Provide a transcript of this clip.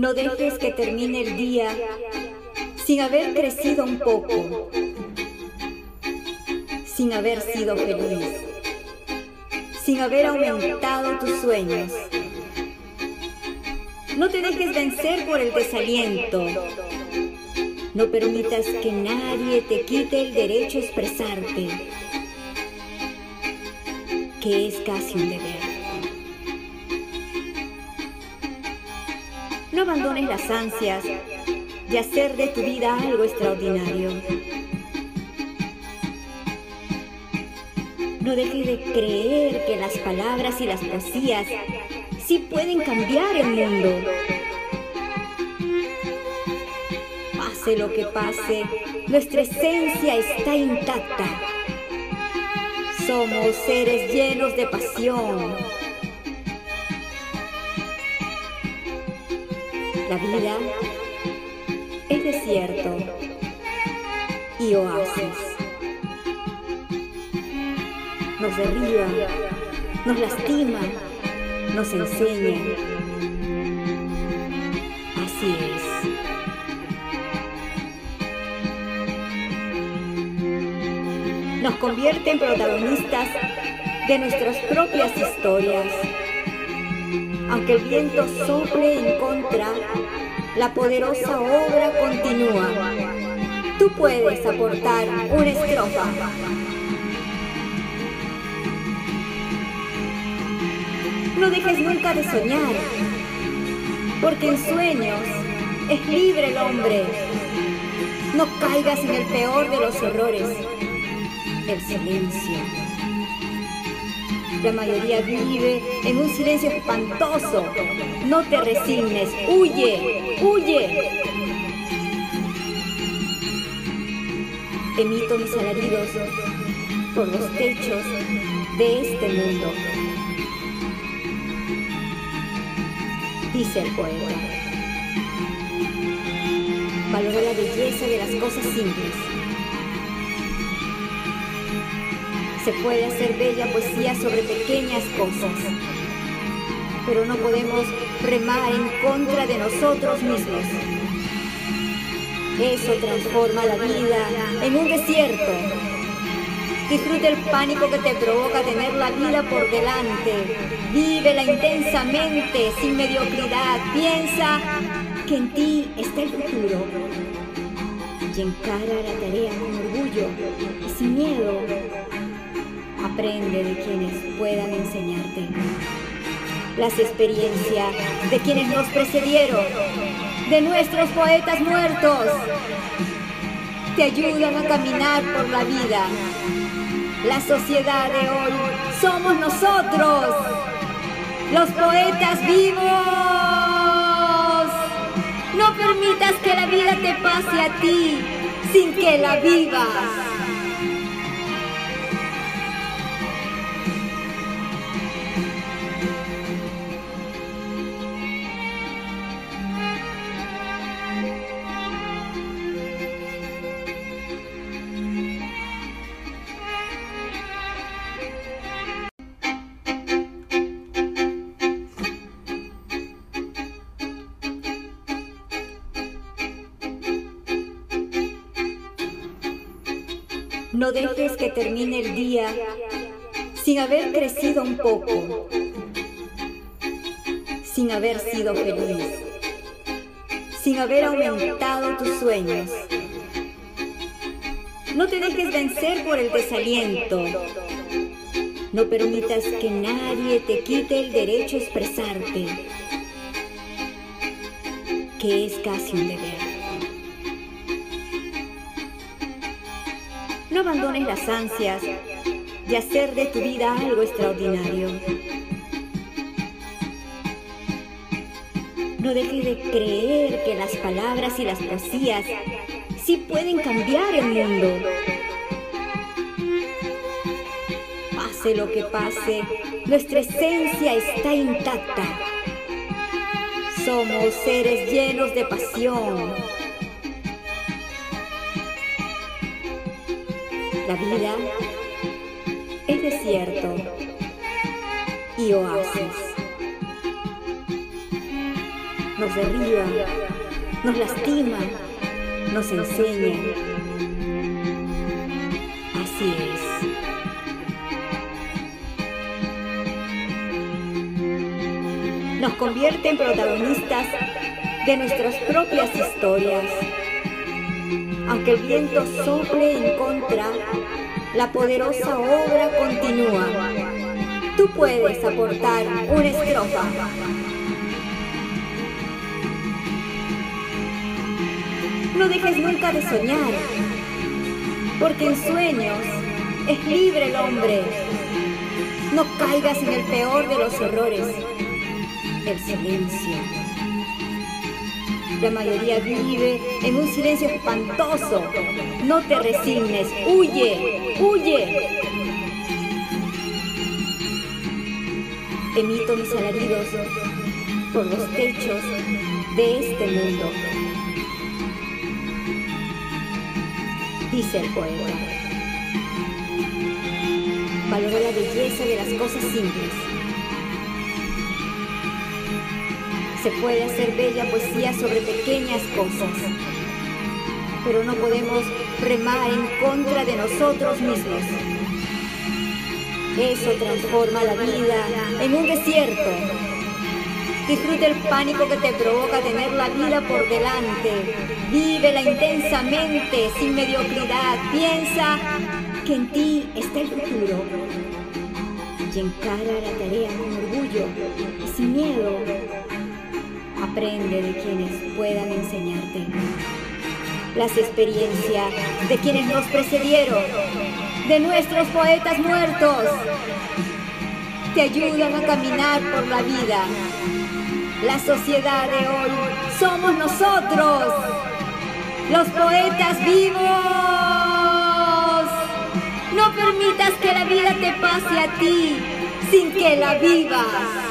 No dejes que termine el día sin haber crecido un poco, sin haber sido feliz, sin haber aumentado tus sueños. No te dejes vencer por el desaliento. No permitas que nadie te quite el derecho a expresarte, que es casi un deber. Abandones las ansias de hacer de tu vida algo extraordinario. No dejes de creer que las palabras y las poesías sí pueden cambiar el mundo. Pase lo que pase, nuestra esencia está intacta. Somos seres llenos de pasión. La vida es desierto y oasis. Nos derriba, nos lastima, nos enseña. Así es. Nos convierte en protagonistas de nuestras propias historias. Aunque el viento sople en contra, la poderosa obra continúa. Tú puedes aportar una estrofa. No dejes nunca de soñar, porque en sueños es libre el hombre. No caigas en el peor de los errores, el silencio. La mayoría vive en un silencio espantoso. No te resignes, huye, huye. Emito mis alaridos por los techos de este mundo. Dice el poeta. Valora la belleza de las cosas simples. Se puede hacer bella poesía sobre pequeñas cosas, pero no podemos remar en contra de nosotros mismos. Eso transforma la vida en un desierto. Disfruta el pánico que te provoca tener la vida por delante. Vívela intensamente, sin mediocridad. Piensa que en ti está el futuro. Y encara la tarea con orgullo y sin miedo. Aprende de quienes puedan enseñarte. Las experiencias de quienes nos precedieron, de nuestros poetas muertos, te ayudan a caminar por la vida. La sociedad de hoy somos nosotros, los poetas vivos. No permitas que la vida te pase a ti sin que la vivas. No dejes que termine el día sin haber crecido un poco, sin haber sido feliz, sin haber aumentado tus sueños. No te dejes vencer por el desaliento. No permitas que nadie te quite el derecho a expresarte, que es casi un deber. Abandones las ansias de hacer de tu vida algo extraordinario. No dejes de creer que las palabras y las poesías sí pueden cambiar el mundo. Pase lo que pase, nuestra esencia está intacta. Somos seres llenos de pasión. La vida es desierto y oasis. nos derriba, nos lastima, nos enseña. Así es. Nos convierte en protagonistas de nuestras propias historias. Aunque el viento sople en contra, la poderosa obra continúa. Tú puedes aportar una estrofa. No dejes nunca de soñar, porque en sueños es libre el hombre. No caigas en el peor de los errores, el silencio. La mayoría vive en un silencio espantoso. No te resignes, huye, huye. Emito mis alaridos por los techos de este mundo. Dice el poeta. Valora la belleza de las cosas simples. Se puede hacer bella poesía sobre pequeñas cosas, pero no podemos remar en contra de nosotros mismos. Eso transforma la vida en un desierto. Disfruta el pánico que te provoca tener la vida por delante. Vívela intensamente, sin mediocridad. Piensa que en ti está el futuro. Y encara la tarea con orgullo y sin miedo. Aprende de quienes puedan enseñarte. Las experiencias de quienes nos precedieron, de nuestros poetas muertos, te ayudan a caminar por la vida. La sociedad de hoy somos nosotros, los poetas vivos. No permitas que la vida te pase a ti sin que la vivas.